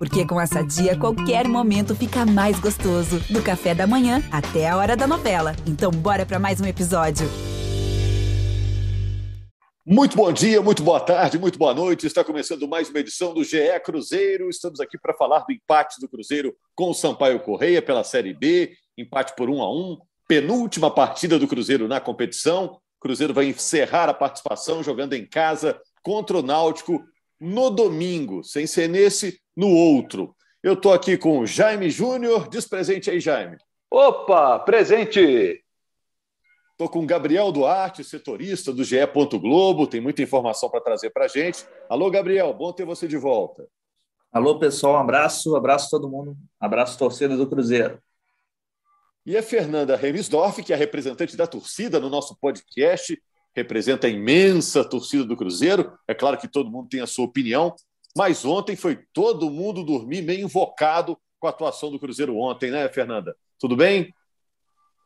Porque com essa dia, qualquer momento fica mais gostoso. Do café da manhã até a hora da novela. Então, bora para mais um episódio. Muito bom dia, muito boa tarde, muito boa noite. Está começando mais uma edição do GE Cruzeiro. Estamos aqui para falar do empate do Cruzeiro com o Sampaio Correia pela Série B. Empate por um a um. Penúltima partida do Cruzeiro na competição. O Cruzeiro vai encerrar a participação jogando em casa contra o Náutico no domingo, sem ser nesse, no outro. Eu estou aqui com o Jaime Júnior. Diz presente aí, Jaime. Opa, presente! Estou com o Gabriel Duarte, setorista do GE. Globo. Tem muita informação para trazer para a gente. Alô, Gabriel, bom ter você de volta. Alô, pessoal, um abraço, abraço todo mundo, abraço torcida do Cruzeiro. E a Fernanda Remisdorf, que é representante da torcida no nosso podcast, representa a imensa torcida do Cruzeiro. É claro que todo mundo tem a sua opinião, mas ontem foi todo mundo dormir meio invocado com a atuação do Cruzeiro ontem, né, Fernanda? Tudo bem?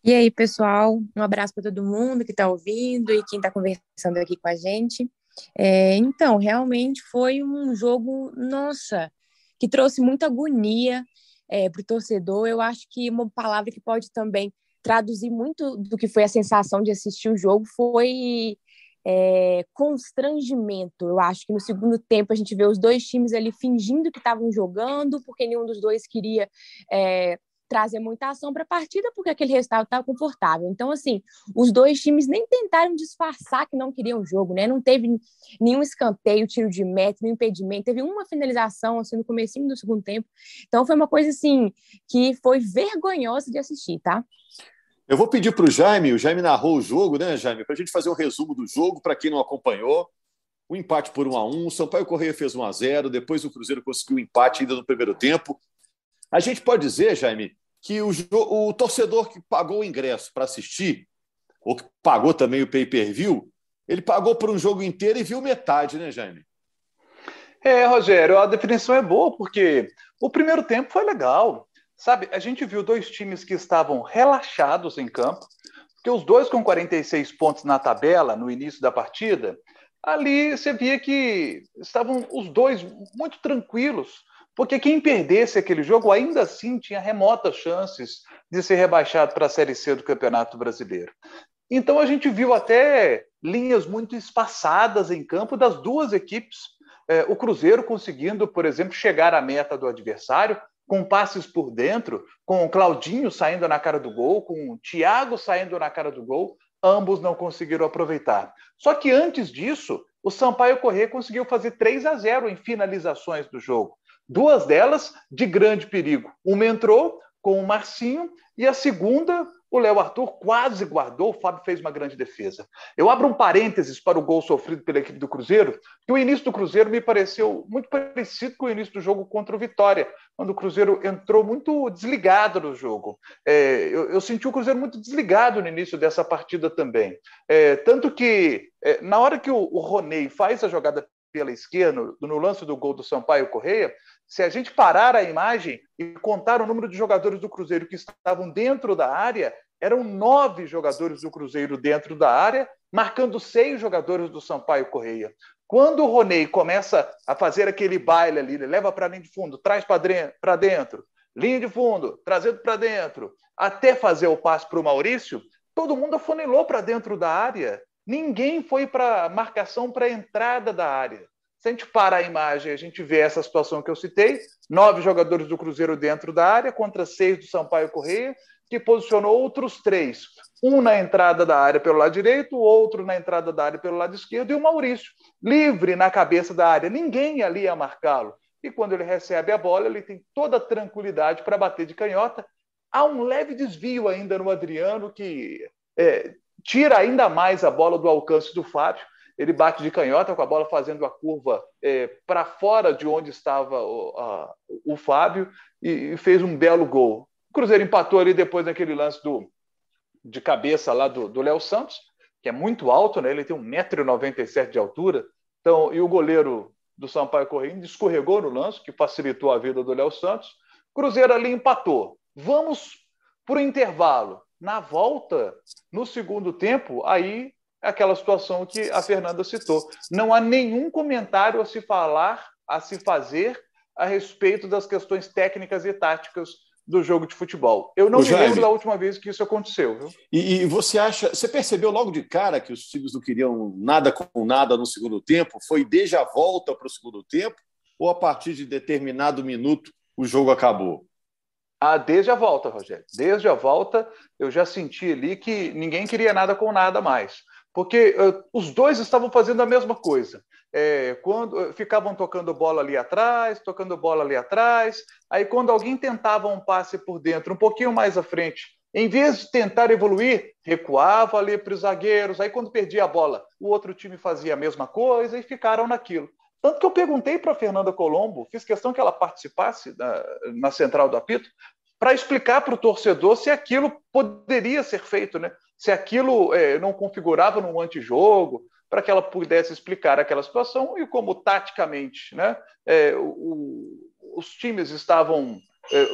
E aí, pessoal, um abraço para todo mundo que está ouvindo e quem está conversando aqui com a gente. É, então, realmente foi um jogo, nossa, que trouxe muita agonia é, para o torcedor. Eu acho que uma palavra que pode também traduzir muito do que foi a sensação de assistir o jogo foi é, constrangimento. Eu acho que no segundo tempo a gente vê os dois times ali fingindo que estavam jogando, porque nenhum dos dois queria é, trazer muita ação para a partida, porque aquele resultado estava confortável. Então, assim, os dois times nem tentaram disfarçar que não queriam o jogo, né? Não teve nenhum escanteio, tiro de meta, nenhum impedimento, teve uma finalização assim, no começo do segundo tempo. Então, foi uma coisa assim que foi vergonhosa de assistir, tá? Eu vou pedir para o Jaime, o Jaime narrou o jogo, né, Jaime, para a gente fazer um resumo do jogo, para quem não acompanhou. O empate por 1 a 1 o Sampaio Correia fez 1 a 0 depois o Cruzeiro conseguiu o empate ainda no primeiro tempo. A gente pode dizer, Jaime, que o, o torcedor que pagou o ingresso para assistir, ou que pagou também o pay-per-view, ele pagou por um jogo inteiro e viu metade, né, Jaime? É, Rogério, a definição é boa, porque o primeiro tempo foi legal. Sabe, a gente viu dois times que estavam relaxados em campo, porque os dois com 46 pontos na tabela no início da partida, ali você via que estavam os dois muito tranquilos, porque quem perdesse aquele jogo ainda assim tinha remotas chances de ser rebaixado para a Série C do Campeonato Brasileiro. Então a gente viu até linhas muito espaçadas em campo das duas equipes. É, o Cruzeiro conseguindo, por exemplo, chegar à meta do adversário, com passes por dentro, com o Claudinho saindo na cara do gol, com o Thiago saindo na cara do gol, ambos não conseguiram aproveitar. Só que antes disso, o Sampaio Corrêa conseguiu fazer 3 a 0 em finalizações do jogo. Duas delas de grande perigo. Uma entrou com o Marcinho e a segunda o Léo Arthur quase guardou, o Fábio fez uma grande defesa. Eu abro um parênteses para o gol sofrido pela equipe do Cruzeiro, que o início do Cruzeiro me pareceu muito parecido com o início do jogo contra o Vitória, quando o Cruzeiro entrou muito desligado no jogo. É, eu, eu, senti o Cruzeiro muito desligado no início dessa partida também. É, tanto que, é, na hora que o, o Roney faz a jogada pela esquerda, no, no lance do gol do Sampaio Correia, se a gente parar a imagem e contar o número de jogadores do Cruzeiro que estavam dentro da área, eram nove jogadores do Cruzeiro dentro da área, marcando seis jogadores do Sampaio Correia. Quando o Roney começa a fazer aquele baile ali, ele leva para a linha de fundo, traz para dentro, linha de fundo, trazendo para dentro, até fazer o passe para o Maurício, todo mundo afunilou para dentro da área. Ninguém foi para marcação para a entrada da área. Se a gente para a imagem, a gente vê essa situação que eu citei: nove jogadores do Cruzeiro dentro da área contra seis do Sampaio Correia que posicionou outros três. Um na entrada da área pelo lado direito, outro na entrada da área pelo lado esquerdo, e o Maurício, livre na cabeça da área. Ninguém ali ia marcá-lo. E quando ele recebe a bola, ele tem toda a tranquilidade para bater de canhota. Há um leve desvio ainda no Adriano, que é, tira ainda mais a bola do alcance do Fábio. Ele bate de canhota com a bola fazendo a curva é, para fora de onde estava o, a, o Fábio e, e fez um belo gol. O Cruzeiro empatou ali depois daquele lance do, de cabeça lá do Léo Santos, que é muito alto, né? ele tem 1,97m de altura. Então, e o goleiro do Sampaio Correia escorregou no lance, que facilitou a vida do Léo Santos. Cruzeiro ali empatou. Vamos para o intervalo. Na volta, no segundo tempo, aí aquela situação que a Fernanda citou. Não há nenhum comentário a se falar, a se fazer a respeito das questões técnicas e táticas do jogo de futebol. Eu não Ô, me Jaime, lembro da última vez que isso aconteceu. Viu? E, e, você acha, você percebeu logo de cara que os times não queriam nada com nada no segundo tempo? Foi desde a volta para o segundo tempo ou a partir de determinado minuto o jogo acabou? Ah, desde a volta, Rogério. Desde a volta, eu já senti ali que ninguém queria nada com nada mais. Porque uh, os dois estavam fazendo a mesma coisa. É, quando uh, ficavam tocando bola ali atrás, tocando bola ali atrás. Aí, quando alguém tentava um passe por dentro, um pouquinho mais à frente, em vez de tentar evoluir, recuava ali para os zagueiros. Aí, quando perdia a bola, o outro time fazia a mesma coisa e ficaram naquilo. Tanto que eu perguntei para a Fernanda Colombo, fiz questão que ela participasse na, na central do apito, para explicar para o torcedor se aquilo poderia ser feito, né? Se aquilo é, não configurava num antijogo, para que ela pudesse explicar aquela situação e como taticamente né, é, o, os times estavam é,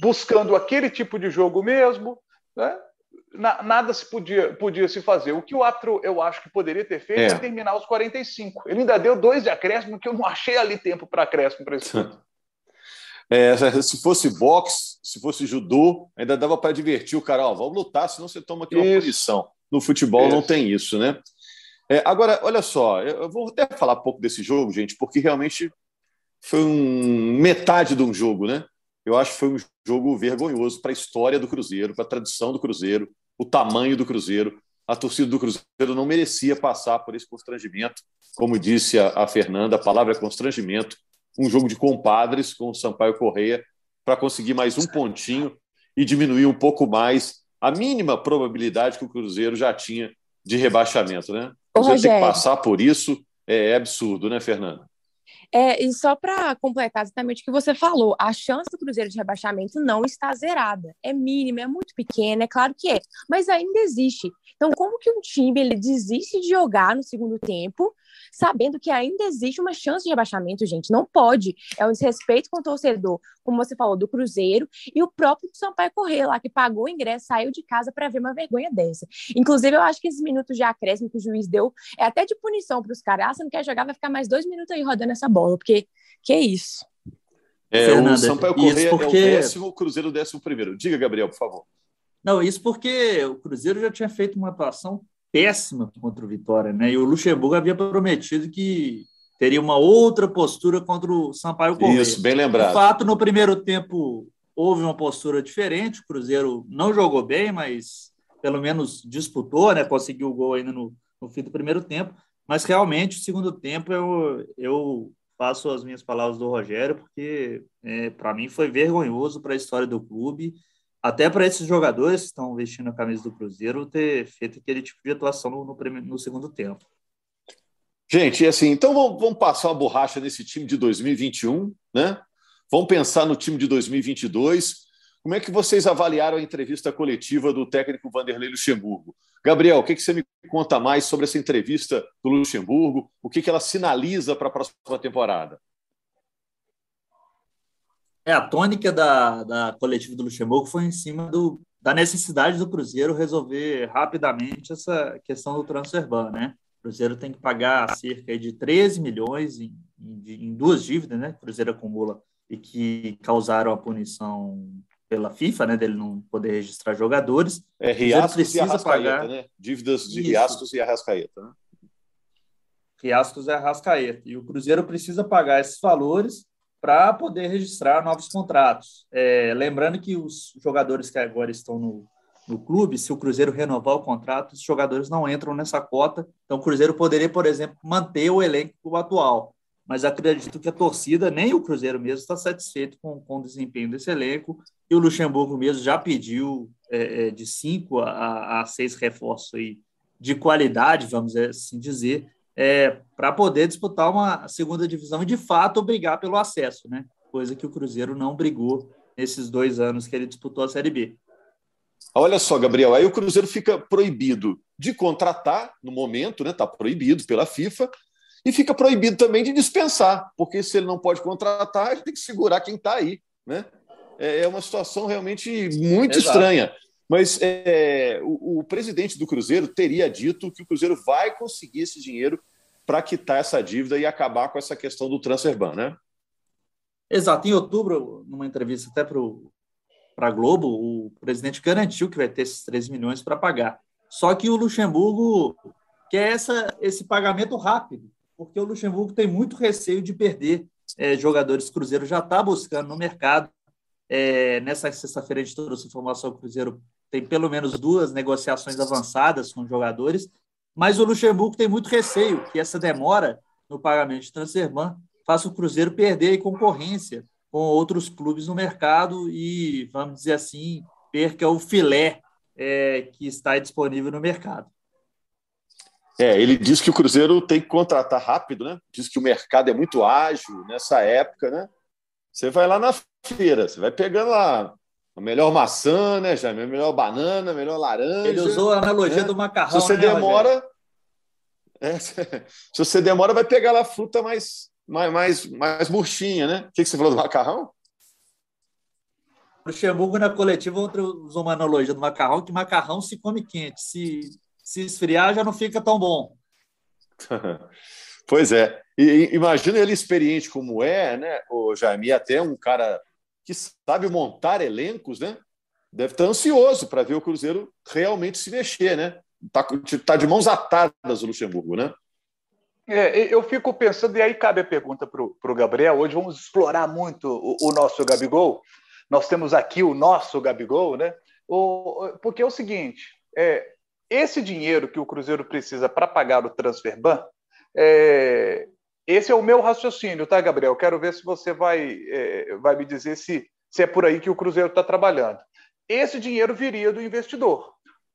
buscando aquele tipo de jogo mesmo. Né? na, nada se podia, podia se fazer. O que o árbitro, eu acho que poderia ter feito é, é terminar os 45. Ele ainda deu dois de acréscimo, que eu não achei ali tempo para acréscimo para esse é, se fosse boxe, se fosse judô, ainda dava para divertir o cara. Ó, vamos lutar, senão você toma aqui uma isso. punição. No futebol isso. não tem isso, né? É, agora, olha só, eu vou até falar um pouco desse jogo, gente, porque realmente foi um metade de um jogo, né? Eu acho que foi um jogo vergonhoso para a história do Cruzeiro, para a tradição do Cruzeiro, o tamanho do Cruzeiro. A torcida do Cruzeiro não merecia passar por esse constrangimento. Como disse a, a Fernanda, a palavra é constrangimento. Um jogo de compadres com o Sampaio Correia para conseguir mais um pontinho e diminuir um pouco mais a mínima probabilidade que o Cruzeiro já tinha de rebaixamento, né? Cruzeiro tem que passar por isso é, é absurdo, né, Fernanda? É, e só para completar exatamente o que você falou, a chance do Cruzeiro de rebaixamento não está zerada. É mínima, é muito pequena, é claro que é, mas ainda existe. Então, como que um time ele desiste de jogar no segundo tempo sabendo que ainda existe uma chance de rebaixamento, gente. Não pode. É um desrespeito com o torcedor, como você falou, do Cruzeiro e o próprio Sampaio Correia lá, que pagou o ingresso, saiu de casa para ver uma vergonha dessa. Inclusive, eu acho que esses minutos de acréscimo que o juiz deu é até de punição para os caras. Ah, você não quer jogar, vai ficar mais dois minutos aí rodando essa bola, porque que é isso. É, Fernanda, o Sampaio Correia porque... é o décimo, o Cruzeiro o décimo primeiro. Diga, Gabriel, por favor. Não, isso porque o Cruzeiro já tinha feito uma atuação péssima contra o Vitória, né? E o Luxemburgo havia prometido que teria uma outra postura contra o Sampaio Correia. Isso, bem lembrado. De fato, no primeiro tempo houve uma postura diferente, o Cruzeiro não jogou bem, mas pelo menos disputou, né? Conseguiu o gol ainda no, no fim do primeiro tempo, mas realmente o segundo tempo eu, eu faço as minhas palavras do Rogério, porque é, para mim foi vergonhoso para a história do clube até para esses jogadores que estão vestindo a camisa do Cruzeiro ter feito aquele tipo de atuação no, no, no segundo tempo. Gente, assim, então vamos, vamos, passar uma borracha nesse time de 2021, né? Vamos pensar no time de 2022. Como é que vocês avaliaram a entrevista coletiva do técnico Vanderlei Luxemburgo? Gabriel, o que, que você me conta mais sobre essa entrevista do Luxemburgo? O que, que ela sinaliza para a próxima temporada? É, a tônica da, da coletiva do Luxemburgo foi em cima do, da necessidade do Cruzeiro resolver rapidamente essa questão do transfer ban, né? O Cruzeiro tem que pagar cerca de 13 milhões em, em, em duas dívidas, né? O Cruzeiro acumula e que causaram a punição pela FIFA, né, dele não poder registrar jogadores. É, Riascos e Arrascaeta, pagar... né? Dívidas de Isso. Riascos e Arrascaeta, né? Riascos e Arrascaeta. E o Cruzeiro precisa pagar esses valores para poder registrar novos contratos. É, lembrando que os jogadores que agora estão no, no clube, se o Cruzeiro renovar o contrato, os jogadores não entram nessa cota. Então, o Cruzeiro poderia, por exemplo, manter o elenco atual. Mas acredito que a torcida, nem o Cruzeiro mesmo, está satisfeito com, com o desempenho desse elenco. E o Luxemburgo mesmo já pediu é, é de cinco a, a seis reforços aí de qualidade, vamos assim dizer, é, para poder disputar uma segunda divisão e, de fato, brigar pelo acesso, né? Coisa que o Cruzeiro não brigou nesses dois anos que ele disputou a Série B. Olha só, Gabriel, aí o Cruzeiro fica proibido de contratar no momento, né? Está proibido pela FIFA, e fica proibido também de dispensar, porque se ele não pode contratar, ele tem que segurar quem está aí, né? É, é uma situação realmente muito Exato. estranha. Mas é, o, o, presidente do Cruzeiro teria dito que o Cruzeiro vai conseguir esse dinheiro para quitar essa dívida e acabar com essa questão do transfer ban, né? Exato. Em outubro, numa entrevista até para a Globo, o presidente garantiu que vai ter esses 3 milhões para pagar. Só que o Luxemburgo quer essa, esse pagamento rápido, porque o Luxemburgo tem muito receio de perder é, jogadores. Cruzeiro já está buscando no mercado. É, nessa sexta-feira a gente trouxe informação: o Cruzeiro tem pelo menos duas negociações avançadas com jogadores, mas o Luxemburgo tem muito receio que essa demora no pagamento de transferban faça o Cruzeiro perder concorrência com outros clubes no mercado e, vamos dizer assim, perca o filé é, que está disponível no mercado. É, ele diz que o Cruzeiro tem que contratar rápido, né? Diz que o mercado é muito ágil nessa época, né? Você vai lá na feira, você vai pegando lá a melhor maçã, né, Jaime? A melhor banana, a melhor laranja. Ele usou a analogia né? do macarrão. Se você né, demora. É, se você demora, vai pegar lá a fruta mais, mais, mais, mais murchinha, né? O que, que você falou do macarrão? O Luxemburgo, na coletiva, usou uma analogia do macarrão, que macarrão se come quente. Se, se esfriar, já não fica tão bom. pois é. E, imagina ele experiente como é, né, o Jaime, até um cara que sabe montar elencos, né? Deve estar ansioso para ver o Cruzeiro realmente se mexer, né? Está tá de mãos atadas o Luxemburgo, né? É, eu fico pensando, e aí cabe a pergunta para o Gabriel. Hoje vamos explorar muito o, o, nosso Gabigol. Nós temos aqui o nosso Gabigol, né? O, porque é o seguinte: é, esse dinheiro que o Cruzeiro precisa para pagar o transfer ban, é, esse é o meu raciocínio, tá, Gabriel? Quero ver se você vai, é, vai me dizer se, se é por aí que o Cruzeiro está trabalhando. Esse dinheiro viria do investidor.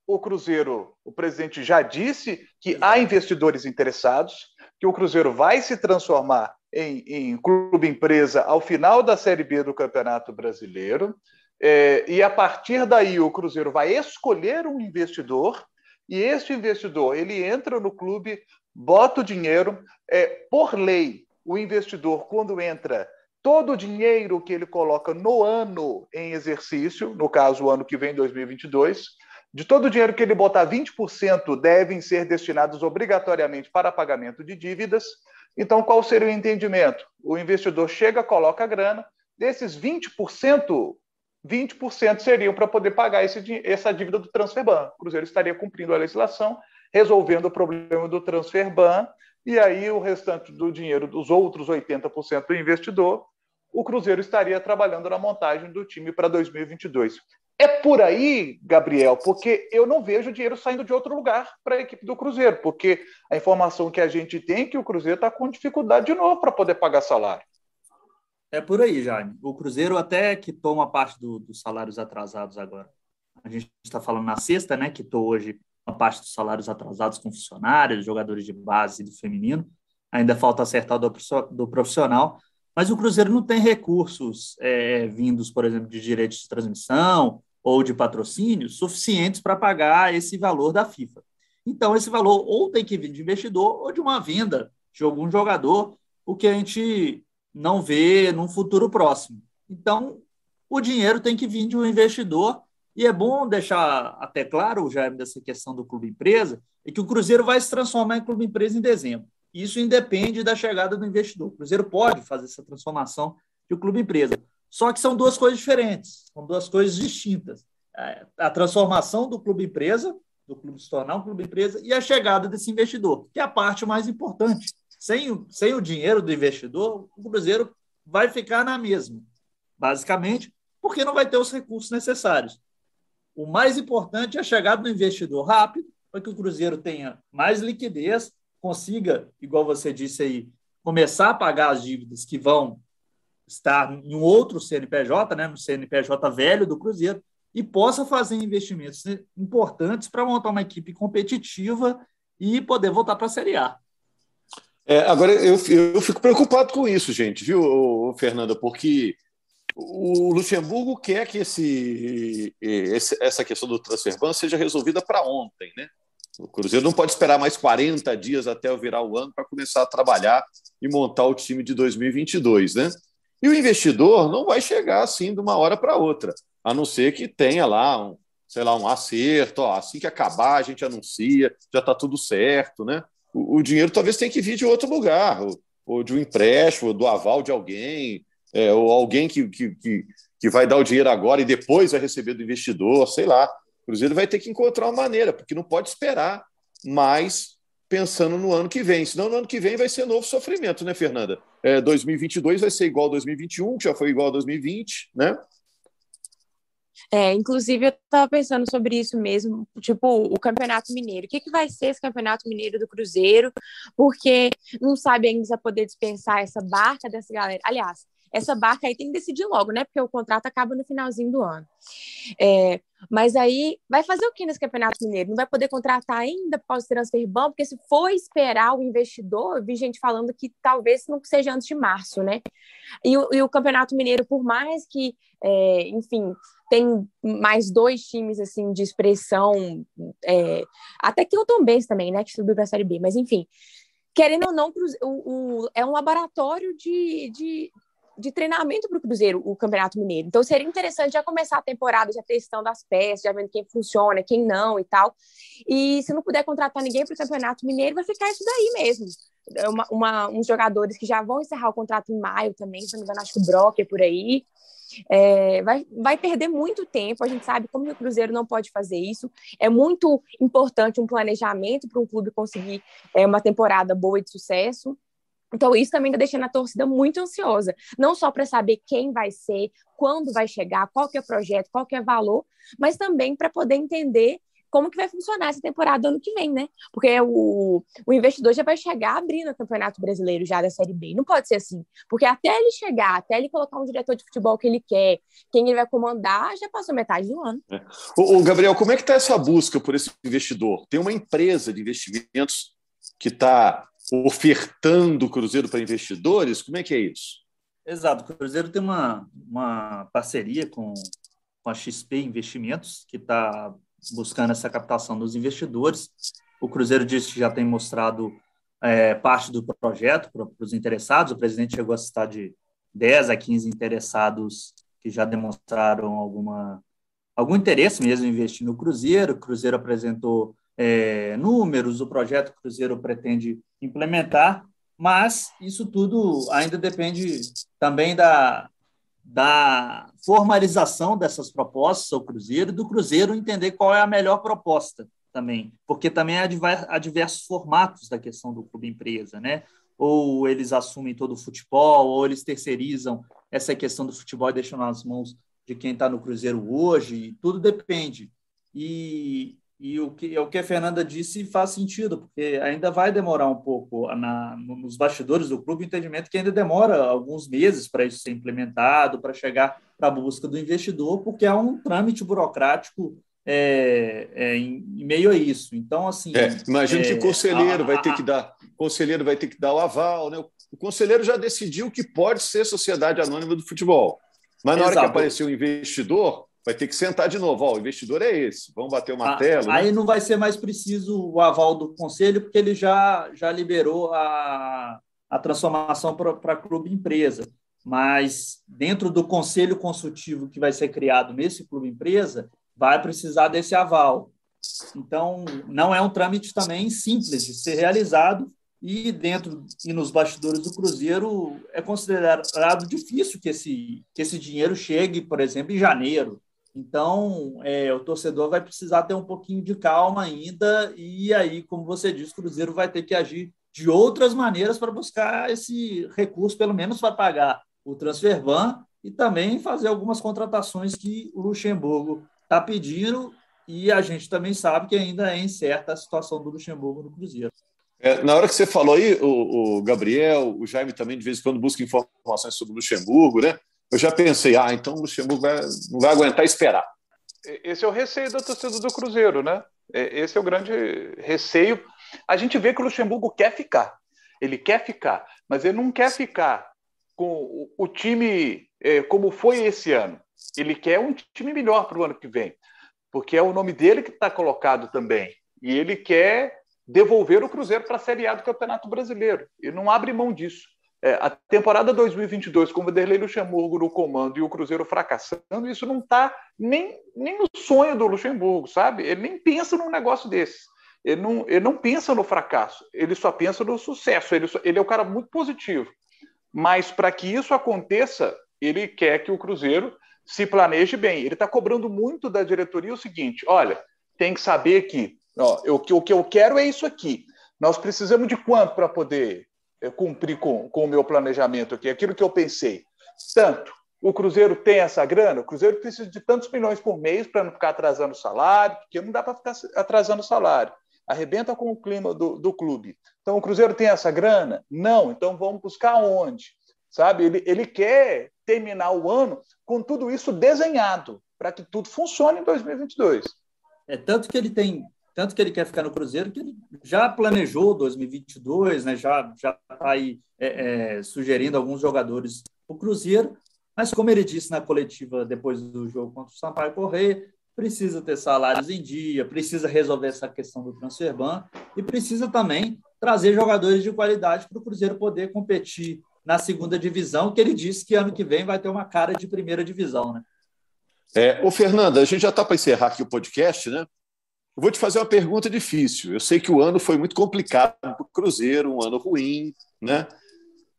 O Cruzeiro, o presidente já disse que há investidores interessados, que o Cruzeiro vai se transformar em, em clube empresa ao final da Série B do Campeonato Brasileiro. É, e a partir daí o Cruzeiro vai escolher um investidor e este investidor ele entra no clube, bota o dinheiro. É, por lei, o investidor quando entra todo o dinheiro que ele coloca no ano em exercício, no caso o ano que vem 2022, de todo o dinheiro que ele botar, 20% devem ser destinados obrigatoriamente para pagamento de dívidas. Então, qual seria o entendimento? O investidor chega, coloca a grana, desses 20%, 20% seriam para poder pagar esse, essa dívida do transferban. O Cruzeiro estaria cumprindo a legislação, resolvendo o problema do transferban, e aí o restante do dinheiro dos outros 80% do investidor, o Cruzeiro estaria trabalhando na montagem do time para 2022. É por aí, Gabriel, porque eu não vejo dinheiro saindo de outro lugar para a equipe do Cruzeiro, porque a informação que a gente tem é que o Cruzeiro está com dificuldade de novo para poder pagar salário. É por aí, Jaime. O Cruzeiro até quitou uma parte do, dos salários atrasados agora. A gente está falando na sexta, né? Quitou hoje uma parte dos salários atrasados com funcionários, jogadores de base do feminino. Ainda falta acertar do profissional. Mas o Cruzeiro não tem recursos é, vindos, por exemplo, de direitos de transmissão ou de patrocínio suficientes para pagar esse valor da FIFA. Então, esse valor ou tem que vir de investidor ou de uma venda de algum jogador, o que a gente não vê num futuro próximo. Então, o dinheiro tem que vir de um investidor, e é bom deixar até claro, já dessa questão do clube empresa, é que o Cruzeiro vai se transformar em clube empresa em dezembro. Isso independe da chegada do investidor. O Cruzeiro pode fazer essa transformação de clube empresa. Só que são duas coisas diferentes, são duas coisas distintas. É, a transformação do clube empresa, do clube se tornar um clube empresa, e a chegada desse investidor, que é a parte mais importante. Sem o, sem o dinheiro do investidor, o Cruzeiro vai ficar na mesma, basicamente, porque não vai ter os recursos necessários. O mais importante é a chegada do investidor rápido, para que o Cruzeiro tenha mais liquidez, consiga, igual você disse aí, começar a pagar as dívidas que vão estar em um outro CNPJ, né, no CNPJ velho do Cruzeiro, e possa fazer investimentos importantes para montar uma equipe competitiva e poder voltar para a Série A. É, agora, eu, eu fico preocupado com isso, gente, viu, Fernanda? Porque o Luxemburgo quer que esse, esse essa questão do transfer ban seja resolvida para ontem, né? O Cruzeiro não pode esperar mais 40 dias até virar o ano para começar a trabalhar e montar o time de 2022, né? E o investidor não vai chegar assim de uma hora para outra, a não ser que tenha lá um, sei lá, um acerto, ó, assim que acabar a gente anuncia, já está tudo certo, né? O, o, dinheiro talvez tenha que vir de outro lugar, ou, ou de um empréstimo, ou do aval de alguém, É, ou alguém que, que, que, que vai dar o dinheiro agora e depois vai receber do investidor, sei lá. O Cruzeiro vai ter que encontrar uma maneira, porque não pode esperar mais pensando no ano que vem. Senão, no ano que vem vai ser novo sofrimento, né, Fernanda? É, 2022 vai ser igual a 2021, que já foi igual a 2020, né? É, inclusive, eu estava pensando sobre isso mesmo, tipo, o Campeonato Mineiro. O que, que vai ser esse Campeonato Mineiro do Cruzeiro? Porque não sabe ainda se poder dispensar essa barca dessa galera. Aliás, essa barca aí tem que decidir logo, né? Porque o contrato acaba no finalzinho do ano. É, mas aí vai fazer o que nesse Campeonato Mineiro? Não vai poder contratar ainda pós-transfer ban, porque se for esperar o investidor, vi gente falando que talvez não seja antes de março, né? E o, e o Campeonato Mineiro, por mais que, é, enfim, tem mais dois times assim de expressão, é, até que o Tom Benz também, né? Que subiu para a Série B, mas enfim querendo ou não, o, o, é um laboratório de, de, de treinamento para o Cruzeiro, o Campeonato Mineiro. Então seria interessante já começar a temporada já testando as peças, já vendo quem funciona, quem não e tal. E se não puder contratar ninguém para o Campeonato Mineiro, vai ficar isso daí mesmo. É uma, uma, uns jogadores que já vão encerrar o contrato em maio também, se não me engano, acho que o Brock é por aí. É, vai, vai perder muito tempo. A gente sabe como o Cruzeiro não pode fazer isso. É muito importante um planejamento para um clube conseguir é, uma temporada boa e de sucesso. Então, isso também está deixando a torcida muito ansiosa, não só para saber quem vai ser, quando vai chegar, qual que é o projeto, qual que é o valor, mas também para poder entender como que vai funcionar essa temporada ano que vem, né? Porque o, o investidor já vai chegar abrindo o Campeonato Brasileiro já da Série B. Não pode ser assim. Porque até ele chegar, até ele colocar um diretor de futebol que ele quer, quem ele vai comandar, já passou metade do ano. É. O, o Gabriel, como é que está essa busca por esse investidor? Tem uma empresa de investimentos que está ofertando o Cruzeiro para investidores? Como é que é isso? Exato. O Cruzeiro tem uma, uma parceria com, com a XP Investimentos, que está buscando essa captação dos investidores. O Cruzeiro disse que já tem mostrado é, parte do projeto para os interessados. O presidente chegou a citar de 10 a 15 interessados que já demonstraram alguma, algum interesse mesmo em investir no Cruzeiro. O Cruzeiro apresentou é, números, o projeto Cruzeiro pretende implementar, mas isso tudo ainda depende também da, da formalização dessas propostas ao Cruzeiro do Cruzeiro entender qual é a melhor proposta também, porque também há diversos formatos da questão do clube empresa, né? Ou eles assumem todo o futebol, ou eles terceirizam essa questão do futebol e deixam nas mãos de quem está no Cruzeiro hoje, tudo depende. E, e o que, o que a Fernanda disse faz sentido, porque ainda vai demorar um pouco na, nos bastidores do clube o entendimento que ainda demora alguns meses para isso ser implementado, para chegar para a busca do investidor, porque há um trâmite burocrático é, é, em, meio a isso. Então, assim. É, imagino que o é, conselheiro a, vai ter que dar, conselheiro vai ter que dar o aval, né? O conselheiro já decidiu que pode ser sociedade anônima do futebol. Mas na Exato. hora que aparecer o investidor, vai ter que sentar de novo. Ó, o investidor é esse, vamos bater martelo. Ah, né? Aí não vai ser mais preciso o aval do conselho, porque ele já, já liberou a, a transformação para clube empresa. Mas dentro do conselho consultivo que vai ser criado nesse clube empresa, vai precisar desse aval. Então, não é um trâmite também simples de ser realizado e dentro e nos bastidores do Cruzeiro é considerado difícil que esse, que esse dinheiro chegue, por exemplo, em janeiro. Então, é, o torcedor vai precisar ter um pouquinho de calma ainda, e aí, como você disse, o Cruzeiro vai ter que agir de outras maneiras para buscar esse recurso, pelo menos para pagar o transfer ban e também fazer algumas contratações que o Luxemburgo está pedindo, e a gente também sabe que ainda é incerta a situação do Luxemburgo no Cruzeiro. É, na hora que você falou aí, o, o, Gabriel, o Jaime também de vez em quando busca informações sobre o Luxemburgo, né? Eu já pensei, ah, então o Luxemburgo vai, não vai aguentar esperar. Esse é o receio da torcida do Cruzeiro, né? Esse é o grande receio. A gente vê que o Luxemburgo quer ficar. Ele quer ficar, mas ele não quer ficar com o time é, como foi esse ano. Ele quer um time melhor para o ano que vem, porque é o nome dele que está colocado também. E ele quer devolver o Cruzeiro para a Série A do Campeonato Brasileiro. Ele não abre mão disso. É, a temporada 2022, com o Vanderlei Luxemburgo no comando e o Cruzeiro fracassando, isso não está nem, nem no sonho do Luxemburgo, sabe? Ele nem pensa num negócio desse. Ele não, ele não pensa no fracasso, ele só pensa no sucesso. Ele, ele é um cara muito positivo. Mas para que isso aconteça, ele quer que o Cruzeiro se planeje bem. Ele está cobrando muito da diretoria o seguinte: olha, tem que saber que ó, eu, o que eu quero é isso aqui. Nós precisamos de quanto para poder cumprir com, com o meu planejamento aqui? Aquilo que eu pensei. Tanto. O Cruzeiro tem essa grana? O Cruzeiro precisa de tantos milhões por mês para não ficar atrasando o salário, porque não dá para ficar atrasando o salário. Arrebenta com o clima do, do clube. Então, o Cruzeiro tem essa grana? Não. Então, vamos buscar onde? Sabe? Ele, ele quer terminar o ano com tudo isso desenhado, para que tudo funcione em 2022. É tanto que ele tem, tanto que ele quer ficar no Cruzeiro, que ele já planejou 2022, né? Já está aí é, é, sugerindo alguns jogadores o Cruzeiro, mas como ele disse na coletiva depois do jogo contra o Sampaio Correia, precisa ter salários em dia, precisa resolver essa questão do transfer ban e precisa também trazer jogadores de qualidade para o Cruzeiro poder competir na segunda divisão, que ele disse que ano que vem vai ter uma cara de primeira divisão, né? É, ô, Fernanda, a gente já está para encerrar aqui o podcast, né? Eu vou te fazer uma pergunta difícil. Eu sei que o ano foi muito complicado para o Cruzeiro, um ano ruim, né?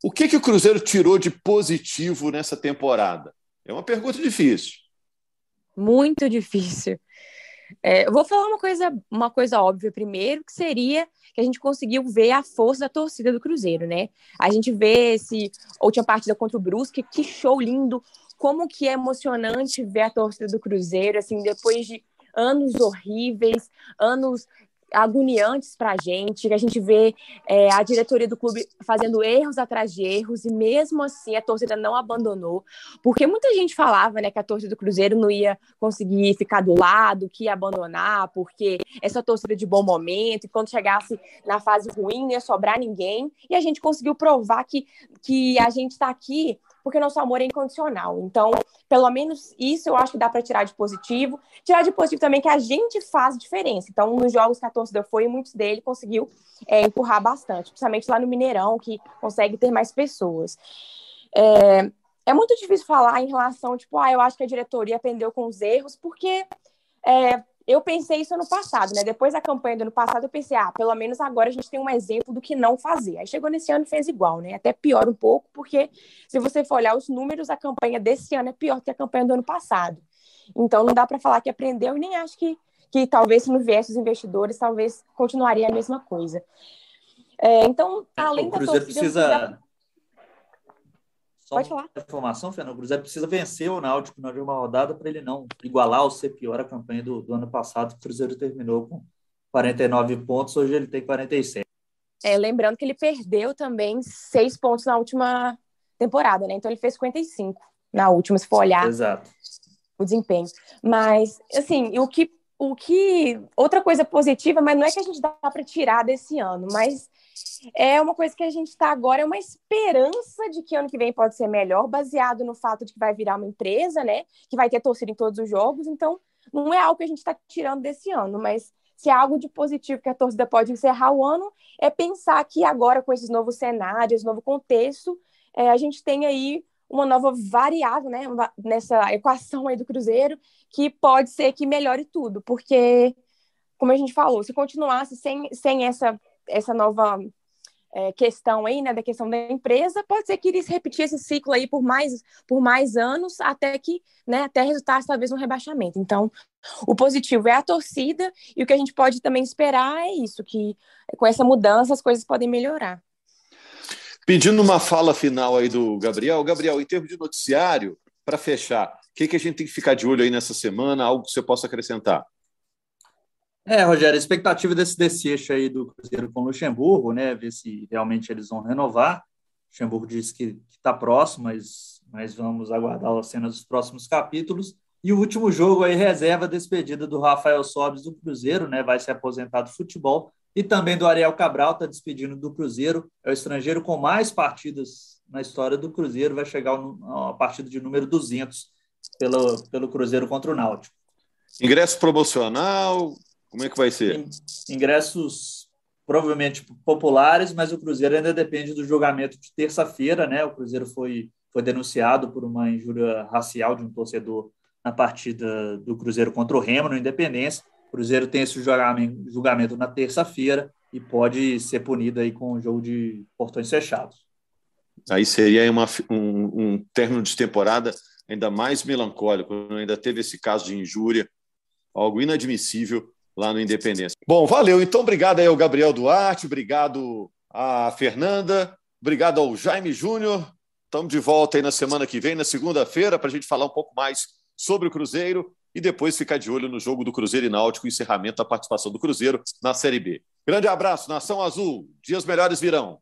O que, que o Cruzeiro tirou de positivo nessa temporada? É uma pergunta difícil. Muito difícil. É, eu vou falar uma coisa, uma coisa óbvia primeiro, que seria que a gente conseguiu ver a força da torcida do Cruzeiro, né? A gente vê esse última partida contra o Brusque, que show lindo, como que é emocionante ver a torcida do Cruzeiro, assim, depois de anos horríveis, anos agoniantes para a gente, que a gente vê é, a diretoria do clube fazendo erros atrás de erros e mesmo assim a torcida não abandonou, porque muita gente falava né, que a torcida do Cruzeiro não ia conseguir ficar do lado, que ia abandonar, porque essa torcida de bom momento, e quando chegasse na fase ruim não ia sobrar ninguém, e a gente conseguiu provar que, que a gente está aqui porque nosso amor é incondicional. Então, pelo menos isso eu acho que dá para tirar de positivo. Tirar de positivo também que a gente faz diferença. Então, nos jogos que a torcida foi, muitos dele conseguiu é, empurrar bastante, principalmente lá no Mineirão, que consegue ter mais pessoas. É, é muito difícil falar em relação, tipo, ah, eu acho que a diretoria aprendeu com os erros, porque é, eu pensei isso ano passado, né? Depois da campanha do ano passado, eu pensei, ah, pelo menos agora a gente tem um exemplo do que não fazer. Aí chegou nesse ano e fez igual, né? Até pior um pouco, porque se você for olhar os números, a campanha desse ano é pior que a campanha do ano passado. Então não dá para falar que aprendeu e nem acho que, que talvez se não viesse os investidores, talvez continuaria a mesma coisa. É, então, além o Cruzeiro da torcida, precisa só Pode falar. informação, Fernando. O Cruzeiro precisa vencer o Náutico na última rodada para ele não igualar ou ser pior a campanha do, do ano passado. O Cruzeiro terminou com 49 pontos, hoje ele tem 47. É, lembrando que ele perdeu também seis pontos na última temporada, né? Então ele fez 55 na última, se for olhar Exato. o desempenho. Mas, assim, o que, o que. Outra coisa positiva, mas não é que a gente dá para tirar desse ano, mas é uma coisa que a gente está agora, é uma esperança de que ano que vem pode ser melhor, baseado no fato de que vai virar uma empresa, né? Que vai ter torcida em todos os jogos. Então, não é algo que a gente está tirando desse ano, mas se é algo de positivo que a torcida pode encerrar o ano, é pensar que agora, com esses novos cenários, novo contexto, é, a gente tem aí uma nova variável, né? Nessa equação aí do Cruzeiro, que pode ser que melhore tudo, porque, como a gente falou, se continuasse sem, sem essa essa nova é, questão aí, né, da questão da empresa, pode ser que eles repetir esse ciclo aí por mais, por mais anos, até que, né, até resultar talvez um rebaixamento. Então, o positivo é a torcida e o que a gente pode também esperar é isso, que com essa mudança as coisas podem melhorar. Pedindo uma fala final aí do Gabriel. Gabriel, em termos de noticiário, para fechar, o que, que a gente tem que ficar de olho aí nessa semana? Algo que você possa acrescentar? É, Rogério, a expectativa desse, eixo aí do Cruzeiro com o Luxemburgo, né? Ver se realmente eles vão renovar. O Luxemburgo disse que está próximo, mas, mas vamos aguardar as cenas dos próximos capítulos. E o último jogo aí, reserva despedida do Rafael Sobes do Cruzeiro, né? Vai se aposentar do futebol. E também do Ariel Cabral, está despedindo do Cruzeiro. É o estrangeiro com mais partidas na história do Cruzeiro, vai chegar a partida de número 200 pelo, pelo Cruzeiro contra o Náutico. Ingresso promocional, como é que vai ser? Ingressos provavelmente populares, mas o Cruzeiro ainda depende do julgamento de terça-feira, né? O Cruzeiro foi, foi denunciado por uma injúria racial de um torcedor na partida do Cruzeiro contra o Remo, no Independência. O Cruzeiro tem esse julgamento, julgamento na terça-feira e pode ser punido aí com um jogo de portões fechados. Aí seria uma, um, um término de temporada ainda mais melancólico, ainda teve esse caso de injúria, algo inadmissível lá no Independência. Bom, valeu. Então, obrigado aí ao Gabriel Duarte, obrigado à Fernanda, obrigado ao Jaime Júnior. Estamos de volta aí na semana que vem, na segunda-feira, para a gente falar um pouco mais sobre o Cruzeiro e depois ficar de olho no jogo do Cruzeiro e Náutico, encerramento da participação do Cruzeiro na Série B. Grande abraço, Nação Azul. Dias melhores virão.